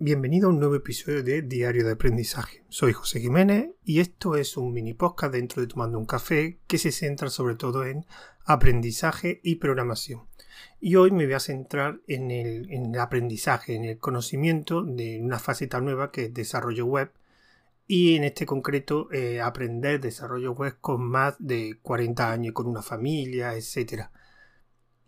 Bienvenido a un nuevo episodio de Diario de Aprendizaje. Soy José Jiménez y esto es un mini podcast dentro de Tomando un Café que se centra sobre todo en aprendizaje y programación. Y hoy me voy a centrar en el, aprendizaje, en el conocimiento de una faceta nueva que es desarrollo web y en este concreto eh, aprender desarrollo web con más de 40 años, con una familia, etcétera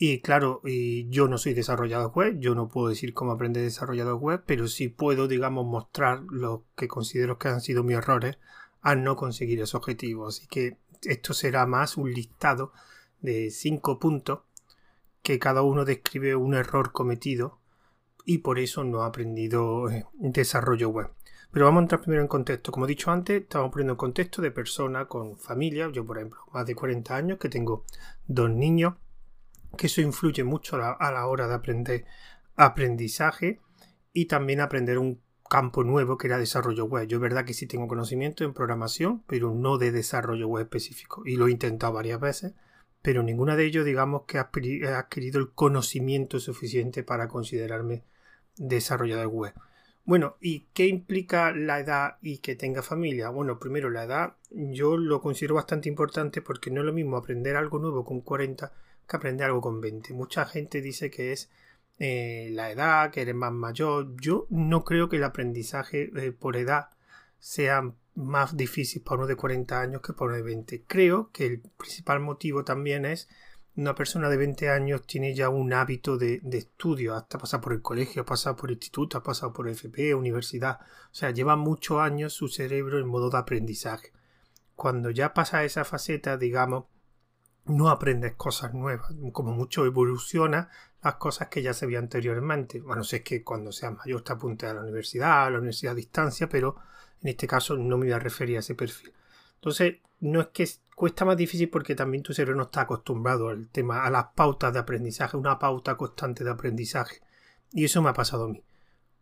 y claro, yo no soy desarrollador web, yo no puedo decir cómo aprender desarrollador web, pero sí puedo, digamos, mostrar lo que considero que han sido mis errores al no conseguir ese objetivo. Así que esto será más un listado de cinco puntos que cada uno describe un error cometido y por eso no ha aprendido eh, desarrollo web. Pero vamos a entrar primero en contexto. Como he dicho antes, estamos poniendo en contexto de persona con familia. Yo, por ejemplo, más de 40 años, que tengo dos niños que eso influye mucho a la, hora de aprender aprendizaje y también aprender un campo nuevo que era desarrollo web. Yo es verdad que sí tengo conocimiento en programación, pero no de desarrollo web específico. Y lo he intentado varias veces, pero ninguno de ellos digamos que ha adquirido el conocimiento suficiente para considerarme desarrollador web. Bueno, ¿y qué implica la edad y que tenga familia? Bueno, primero la edad yo lo considero bastante importante porque no es lo mismo aprender algo nuevo con 40 que aprender algo con 20. Mucha gente dice que es eh, la edad, que eres más mayor. Yo no creo que el aprendizaje eh, por edad sea más difícil para uno de 40 años que para uno de 20. Creo que el principal motivo también es una persona de 20 años tiene ya un hábito de, estudio, hasta pasar por el colegio, pasar por el instituto, ha pasado por FP, universidad. O sea, lleva muchos años su cerebro en modo de aprendizaje. Cuando ya pasa esa faceta, digamos, no aprendes cosas nuevas, como mucho evoluciona las cosas que ya se veía anteriormente. Bueno, sé que cuando seas mayor te apuntes a la universidad, a la universidad a distancia, pero en este caso no me voy a referir a ese perfil. Entonces, no es que cuesta más difícil porque también tu cerebro no está acostumbrado al tema, a las pautas de aprendizaje, una pauta constante de aprendizaje. Y eso me ha pasado a mí.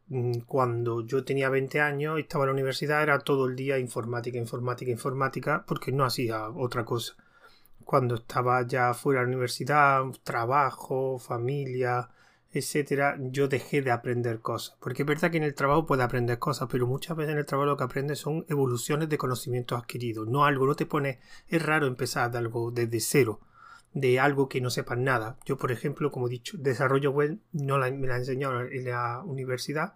Mm, cuando yo tenía 20 años estaba en la universidad era todo el día informática, informática, informática, porque no hacía otra cosa cuando estaba ya fuera de la universidad, trabajo, familia, etcétera, yo dejé de aprender cosas. Porque es verdad que en el trabajo puedes aprender cosas, pero muchas veces en el trabajo lo que aprendes son evoluciones de conocimientos adquiridos. No algo, no te pones. Es raro empezar de algo desde cero, de algo que no sepas nada. Yo, por ejemplo, como he dicho, desarrollo web no me la enseñado en la universidad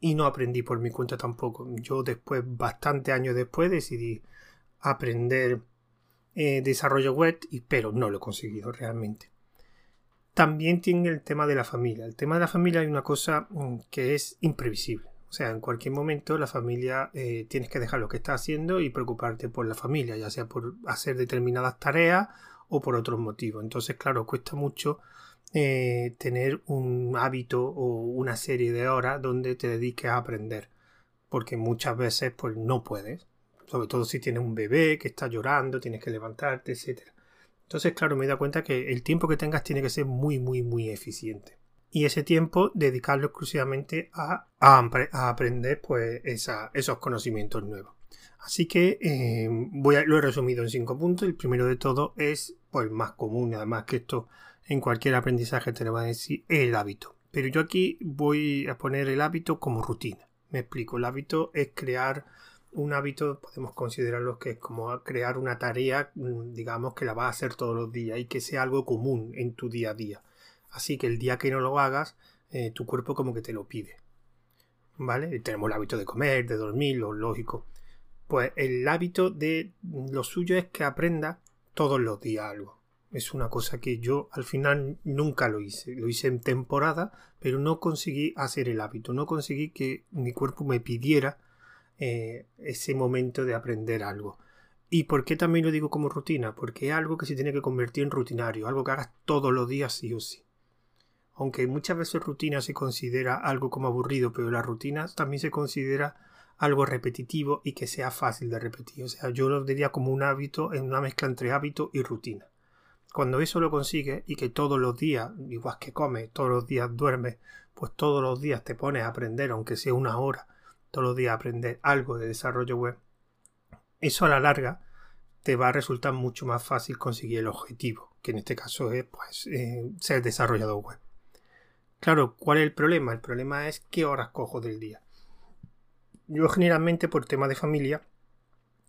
y no aprendí por mi cuenta tampoco. Yo después, bastante años después, decidí aprender eh, desarrollo web, pero no lo he conseguido realmente. También tiene el tema de la familia. El tema de la familia hay una cosa mm, que es imprevisible. O sea, en cualquier momento la familia eh, tienes que dejar lo que estás haciendo y preocuparte por la familia, ya sea por hacer determinadas tareas o por otros motivos. Entonces, claro, cuesta mucho eh, tener un hábito o una serie de horas donde te dediques a aprender. Porque muchas veces pues no puedes sobre todo si tienes un bebé que está llorando, tienes que levantarte, etc. Entonces, claro, me da cuenta que el tiempo que tengas tiene que ser muy, muy, muy eficiente. Y ese tiempo dedicarlo exclusivamente a, aprender pues, esos conocimientos nuevos. Así que eh, voy lo he resumido en cinco puntos. El primero de todo es pues, más común, además que esto en cualquier aprendizaje te lo va decir, el hábito. Pero yo aquí voy a poner el hábito como rutina. Me explico, el hábito es crear un hábito podemos considerarlo que es como crear una tarea, mm, digamos, que la vas a hacer todos los días y que sea algo común en tu día a día. Así que el día que no lo hagas, eh, tu cuerpo como que te lo pide. ¿Vale? tenemos el hábito de comer, de dormir, lo lógico. Pues el hábito de lo suyo es que aprenda todos los días algo. Es una cosa que yo al final nunca lo hice. Lo hice en temporada, pero no conseguí hacer el hábito. No conseguí que mi cuerpo me pidiera eh, ese momento de aprender algo. ¿Y por qué también lo digo como rutina? Porque es algo que se tiene que convertir en rutinario, algo que hagas todos los días sí o sí. Aunque muchas veces rutina se considera algo como aburrido, pero la rutina también se considera algo repetitivo y que sea fácil de repetir. O sea, yo lo diría como un hábito, en una mezcla entre hábito y rutina. Cuando eso lo consigues y que todos los días, igual que comes, todos los días duermes, pues todos los días te pones a aprender, aunque sea una hora, todos los días aprender algo de desarrollo web, eso a la larga te va a resultar mucho más fácil conseguir el objetivo, que en este caso es pues, eh, ser desarrollador web. Claro, ¿cuál es el problema? El problema es qué horas cojo del día. Yo generalmente por tema de familia,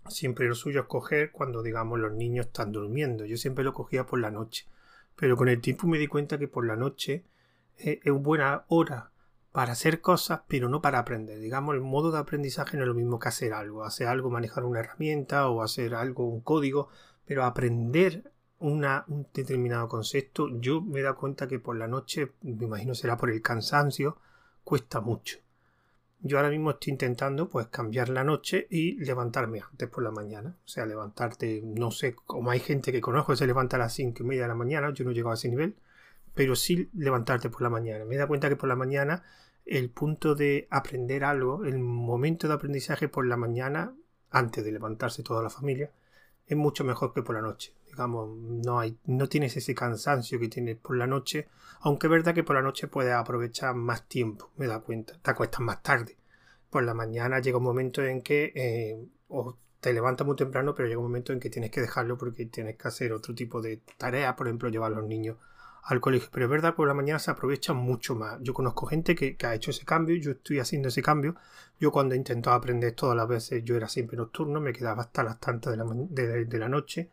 siempre lo suyo es coger cuando digamos los niños están durmiendo. Yo siempre lo cogía por la noche. Pero con el tiempo me di cuenta que por la noche es buena hora para hacer cosas, pero no para aprender. Digamos, el modo de aprendizaje no es lo mismo que hacer algo. Hacer algo, manejar una herramienta o hacer algo, un código, pero aprender una, un determinado concepto, yo me he dado cuenta que por la noche, me imagino será por el cansancio, cuesta mucho. Yo ahora mismo estoy intentando pues cambiar la noche y levantarme antes por la mañana. O sea, levantarte, no sé, como hay gente que conozco que se levanta a las cinco y media de la mañana, yo no llego a ese nivel, pero sí levantarte por la mañana. Me he dado cuenta que por la mañana el punto de aprender algo, el momento de aprendizaje por la mañana, antes de levantarse toda la familia, es mucho mejor que por la noche. Digamos, no hay, no tienes ese cansancio que tienes por la noche, aunque es verdad que por la noche puedes aprovechar más tiempo, me da cuenta, te acuestas más tarde. Por la mañana llega un momento en que eh, te levantas muy temprano, pero llega un momento en que tienes que dejarlo porque tienes que hacer otro tipo de tareas, por ejemplo, llevar a los niños al colegio. Pero es verdad que por la mañana se aprovecha mucho más. Yo conozco gente que, ha hecho ese cambio, yo estoy haciendo ese cambio. Yo cuando he intentado aprender todas las veces, yo era siempre nocturno, me quedaba hasta las tantas de la, de, la noche.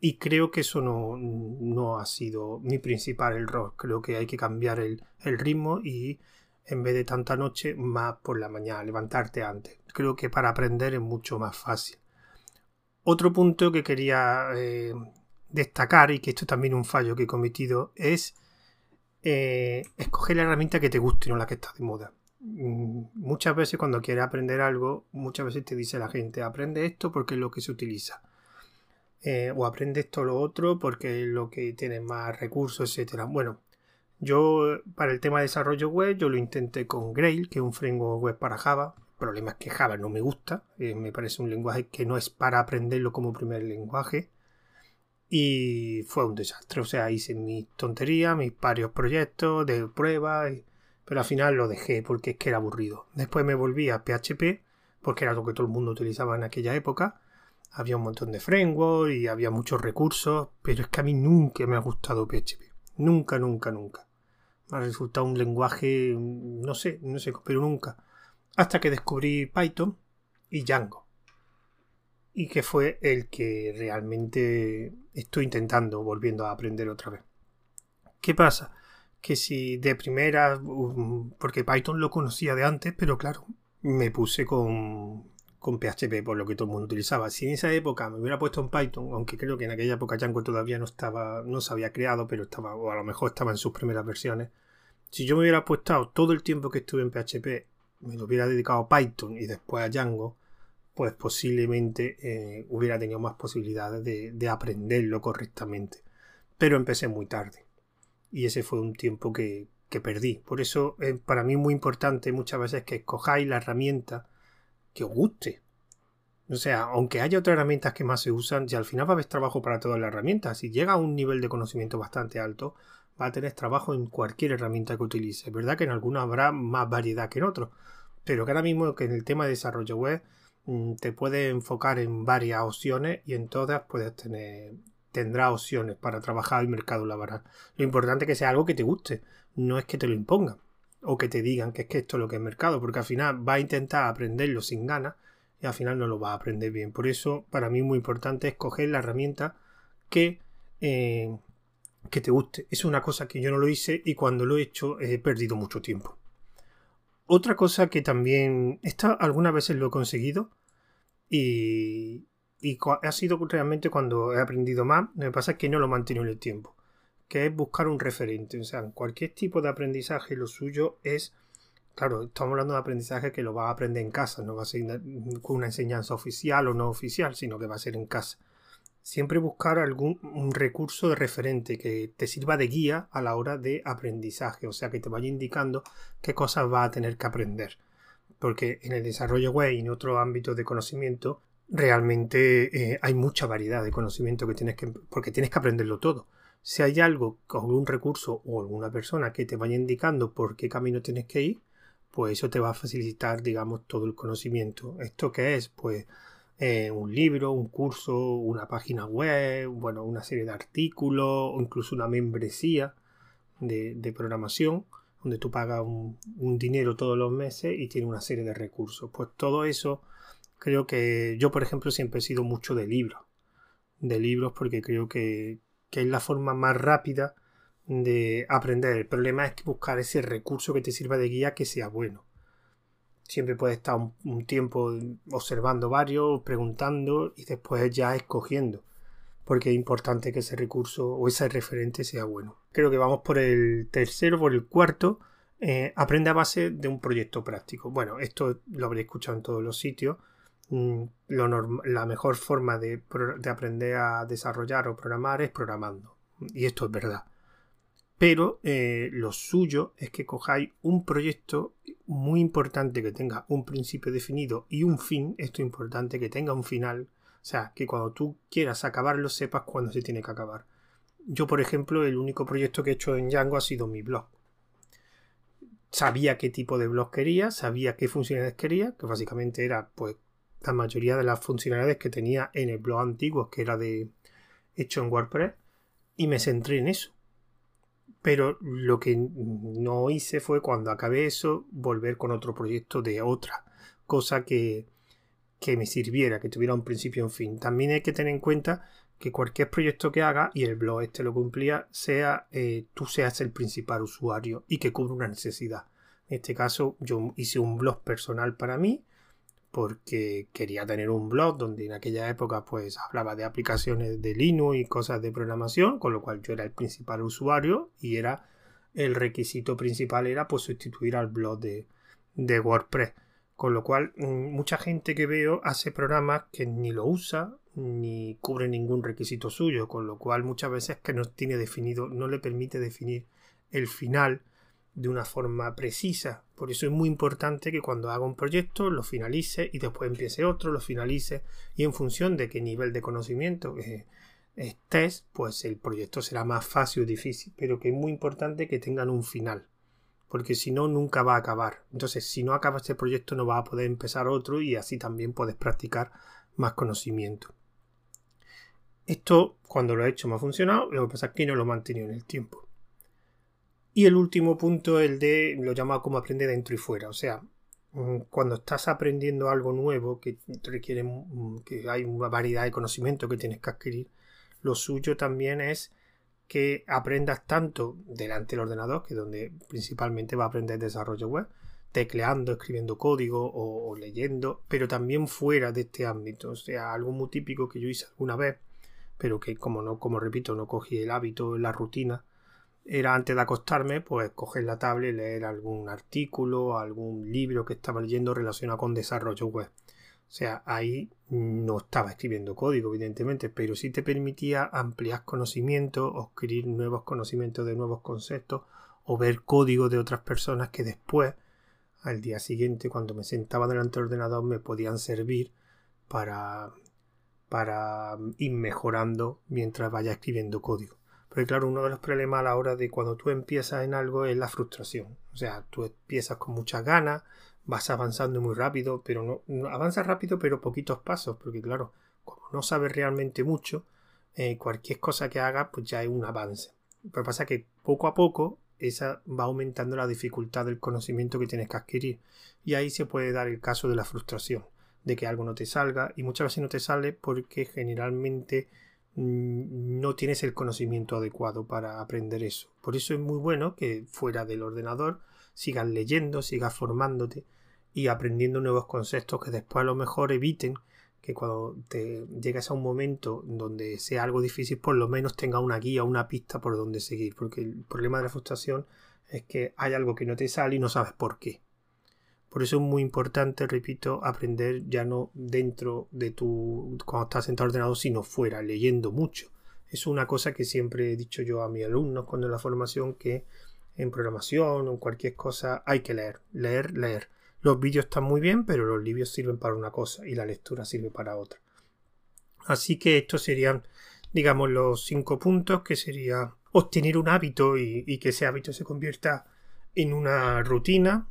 Y creo que eso no, no, ha sido mi principal error. Creo que hay que cambiar el, ritmo y en vez de tanta noche, más por la mañana, levantarte antes. Creo que para aprender es mucho más fácil. Otro punto que quería eh, destacar, y que esto también es un fallo que he cometido, es eh, escoger la herramienta que te guste, no la que está de moda. Mm, muchas veces cuando quieres aprender algo, muchas veces te dice la gente, aprende esto porque es lo que se utiliza. Eh, o aprende esto o lo otro porque es lo que tiene más recursos, etcétera. Bueno, yo para el tema de desarrollo web, yo lo intenté con Grail, que es un framework web para Java. El problema es que Java no me gusta, eh, me parece un lenguaje que no es para aprenderlo como primer lenguaje y fue un desastre. O sea, hice mis tonterías, mis varios proyectos de prueba, pero al final lo dejé porque es que era aburrido. Después me volví a PHP, porque era lo que todo el mundo utilizaba en aquella época. Había un montón de framework y había muchos recursos, pero es que a mí nunca me ha gustado PHP. Nunca, nunca, nunca. Me ha resultado un lenguaje, no sé, no sé, pero nunca. Hasta que descubrí Python y Django y que fue el que realmente estoy intentando, volviendo a aprender otra vez. ¿Qué pasa? Que si de primera, um, porque Python lo conocía de antes, pero claro, me puse con, con PHP, por lo que todo el mundo utilizaba. Si en esa época me hubiera puesto en Python, aunque creo que en aquella época Django todavía no estaba, no se había creado, pero estaba, o a lo mejor estaba en sus primeras versiones. Si yo me hubiera puesto todo el tiempo que estuve en PHP, me lo hubiera dedicado a Python y después a Django, pues posiblemente eh, hubiera tenido más posibilidades de, aprenderlo correctamente. Pero empecé muy tarde. Y ese fue un tiempo que, perdí. Por eso es para mí muy importante muchas veces que escojáis la herramienta que os guste. O sea, aunque haya otras herramientas que más se usan, y al final va a haber trabajo para todas las herramientas. Si llega a un nivel de conocimiento bastante alto, va a tener trabajo en cualquier herramienta que utilice. Es verdad que en algunas habrá más variedad que en otros. Pero que ahora mismo que en el tema de desarrollo web te puedes enfocar en varias opciones y en todas puedes tener tendrás opciones para trabajar el mercado laboral. Lo importante es que sea algo que te guste, no es que te lo impongan o que te digan que es que esto es lo que es mercado, porque al final va a intentar aprenderlo sin ganas y al final no lo va a aprender bien. Por eso, para mí es muy importante escoger la herramienta que, eh, que te guste. Es una cosa que yo no lo hice y cuando lo he hecho he perdido mucho tiempo. Otra cosa que también, esta algunas veces lo he conseguido y, y ha sido realmente cuando he aprendido más, me pasa es que no lo mantengo en el tiempo, que es buscar un referente. O sea, en cualquier tipo de aprendizaje lo suyo es, claro, estamos hablando de aprendizaje que lo va a aprender en casa, no va a ser con una enseñanza oficial o no oficial, sino que va a ser en casa siempre buscar algún un recurso de referente que te sirva de guía a la hora de aprendizaje, o sea, que te vaya indicando qué cosas va a tener que aprender. Porque en el desarrollo web y en otro ámbito de conocimiento, realmente eh, hay mucha variedad de conocimiento que tienes que, porque tienes que aprenderlo todo. Si hay algo, algún recurso o alguna persona que te vaya indicando por qué camino tienes que ir, pues eso te va a facilitar, digamos, todo el conocimiento. ¿Esto qué es? Pues eh, un libro, un curso, una página web, bueno, una serie de artículos o incluso una membresía de, programación donde tú pagas un, dinero todos los meses y tiene una serie de recursos. Pues todo eso creo que yo, por ejemplo, siempre he sido mucho de libros. De libros porque creo que, es la forma más rápida de aprender. El problema es buscar ese recurso que te sirva de guía que sea bueno. Siempre puedes estar un tiempo observando varios, preguntando y después ya escogiendo porque es importante que ese recurso o ese referente sea bueno. Creo que vamos por el tercero, por el cuarto. Eh, aprende a base de un proyecto práctico. Bueno, esto lo habréis escuchado en todos los sitios. Mm, la mejor forma de, aprender a desarrollar o programar es programando. Y esto es verdad. Pero eh, lo suyo es que cojáis un proyecto muy importante que tenga un principio definido y un fin. Esto es importante que tenga un final o sea, que cuando tú quieras acabarlo sepas cuándo se tiene que acabar. Yo, por ejemplo, el único proyecto que he hecho en Django ha sido mi blog. Sabía qué tipo de blog quería, sabía qué funcionalidades quería, que básicamente era pues la mayoría de las funcionalidades que tenía en el blog antiguo, que era de hecho en WordPress, y me centré en eso. Pero lo que no hice fue cuando acabé eso, volver con otro proyecto de otra cosa que, que me sirviera, que tuviera un principio y un fin. También hay que tener en cuenta que cualquier proyecto que haga, y el blog este lo cumplía, sea eh, tú seas el principal usuario y que cubra una necesidad. En este caso, yo hice un blog personal para mí, porque quería tener un blog donde en aquella época pues hablaba de aplicaciones de Linux y cosas de programación, con lo cual yo era el principal usuario y era el requisito principal era pues sustituir al blog de, de WordPress. Con lo cual, mm, mucha gente que veo hace programas que ni lo usa ni cubre ningún requisito suyo, con lo cual muchas veces que no tiene definido, no le permite definir el final de una forma precisa. Por eso es muy importante que cuando haga un proyecto lo finalice y después empiece otro, lo finalice y en función de qué nivel de conocimiento eh, estés, pues el proyecto será más fácil o difícil, pero que es muy importante que tengan un final porque si no, nunca va a acabar. Entonces, si no acaba este proyecto, no va a poder empezar otro y así también puedes practicar más conocimiento. Esto, cuando lo he hecho, me ha funcionado, lo que pasa es que no lo he mantenido en el tiempo. Y el último punto, el de, lo llamo como aprende dentro y fuera. O sea, mm, cuando estás aprendiendo algo nuevo que requiere mm, que hay una variedad de conocimiento que tienes que adquirir, lo suyo también es que aprendas tanto delante del ordenador, que es donde principalmente va a aprender desarrollo web, tecleando, escribiendo código o, leyendo, pero también fuera de este ámbito. O sea, algo muy típico que yo hice alguna vez, pero que como no, como repito, no cogí el hábito, la rutina, era antes de acostarme, pues coger la tablet leer algún artículo, algún libro que estaba leyendo relacionado con desarrollo web. O sea, ahí no estaba escribiendo código, evidentemente, pero sí te permitía ampliar conocimiento, o adquirir nuevos conocimientos de nuevos conceptos, o ver código de otras personas que después, al día siguiente, cuando me sentaba delante del ordenador, me podían servir para, para ir mejorando mientras vaya escribiendo código. Pero claro, uno de los problemas a la hora de cuando tú empiezas en algo es la frustración. O sea, tú empiezas con muchas ganas, vas avanzando muy rápido, pero no, avanzas rápido pero poquitos pasos, porque claro, como no sabes realmente mucho, eh, cualquier cosa que hagas pues ya es un avance. Pero pasa que poco a poco esa va aumentando la dificultad del conocimiento que tienes que adquirir y ahí se puede dar el caso de la frustración, de que algo no te salga y muchas veces no te sale porque generalmente no tienes el conocimiento adecuado para aprender eso. Por eso es muy bueno que fuera del ordenador sigas leyendo, sigas formándote y aprendiendo nuevos conceptos que después a lo mejor eviten que cuando te llegues a un momento donde sea algo difícil, por lo menos tenga una guía, una pista por donde seguir. Porque el problema de la frustración es que hay algo que no te sale y no sabes por qué. Por eso es muy importante, repito, aprender ya no dentro de tu. cuando estás sentado ordenado, sino fuera, leyendo mucho. Es una cosa que siempre he dicho yo a mis alumnos cuando en la formación que en programación o en cualquier cosa hay que leer, leer, leer. Los vídeos están muy bien, pero los libros sirven para una cosa y la lectura sirve para otra. Así que estos serían, digamos, los cinco puntos que sería obtener un hábito y, que ese hábito se convierta en una rutina.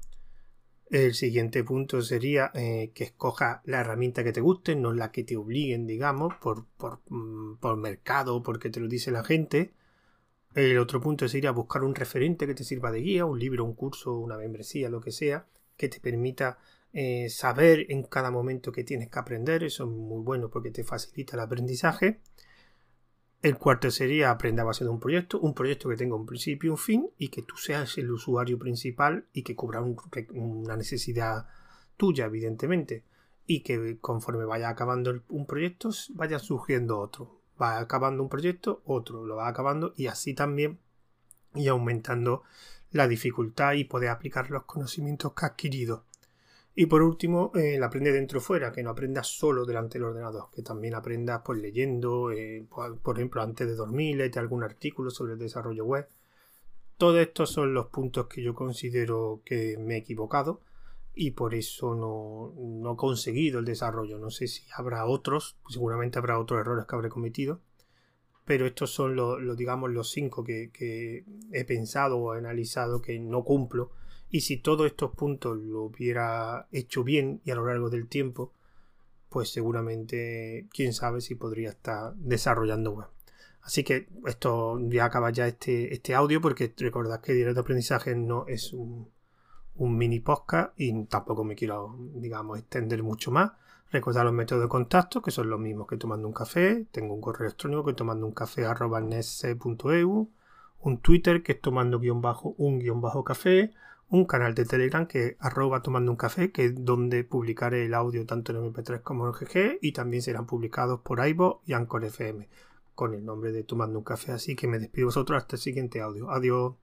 El siguiente punto sería eh, que escoja la herramienta que te guste, no la que te obliguen, digamos, por, por, mm, por mercado, porque te lo dice la gente El otro punto sería buscar un referente que te sirva de guía, un libro, un curso, una membresía, lo que sea, que te permita eh, saber en cada momento que tienes que aprender. Eso es muy bueno porque te facilita el aprendizaje. El cuarto sería aprender a base de un proyecto, un proyecto que tenga un principio y un fin y que tú seas el usuario principal y que cubra una necesidad tuya, evidentemente. Y que conforme vaya acabando un proyecto, vaya surgiendo otro. Va acabando un proyecto, otro lo va acabando y así también y aumentando la dificultad y poder aplicar los conocimientos que has adquirido. Y por último, eh, el aprende dentro fuera, que no aprendas solo delante del ordenador, que también aprendas pues leyendo, eh, por ejemplo, antes de dormir, leerte algún artículo sobre el desarrollo web. Todos estos son los puntos que yo considero que me he equivocado y por eso no, no he conseguido el desarrollo. No sé si habrá otros, seguramente habrá otros errores que habré cometido, pero estos son los, digamos, los cinco que, que he pensado o analizado que no cumplo y si todos estos puntos lo hubiera hecho bien y a lo largo del tiempo, pues seguramente quién sabe si podría estar desarrollando web. Así que esto ya acaba ya este, este audio porque recordad que Directo Aprendizaje no es un, un mini podcast y tampoco me quiero, digamos, extender mucho más. Recordad los métodos de contacto, que son los mismos que tomando un café. Tengo un correo electrónico que tomando un café arroba un Twitter que es tomando guion bajo un guion bajo café, un canal de Telegram que arroba tomando un café, que es donde publicaré el audio tanto en MP3 como en GG y también serán publicados por iVoox y Anchor FM con el nombre de Tomando un café. Así que me despido vosotros hasta el siguiente audio. Adiós.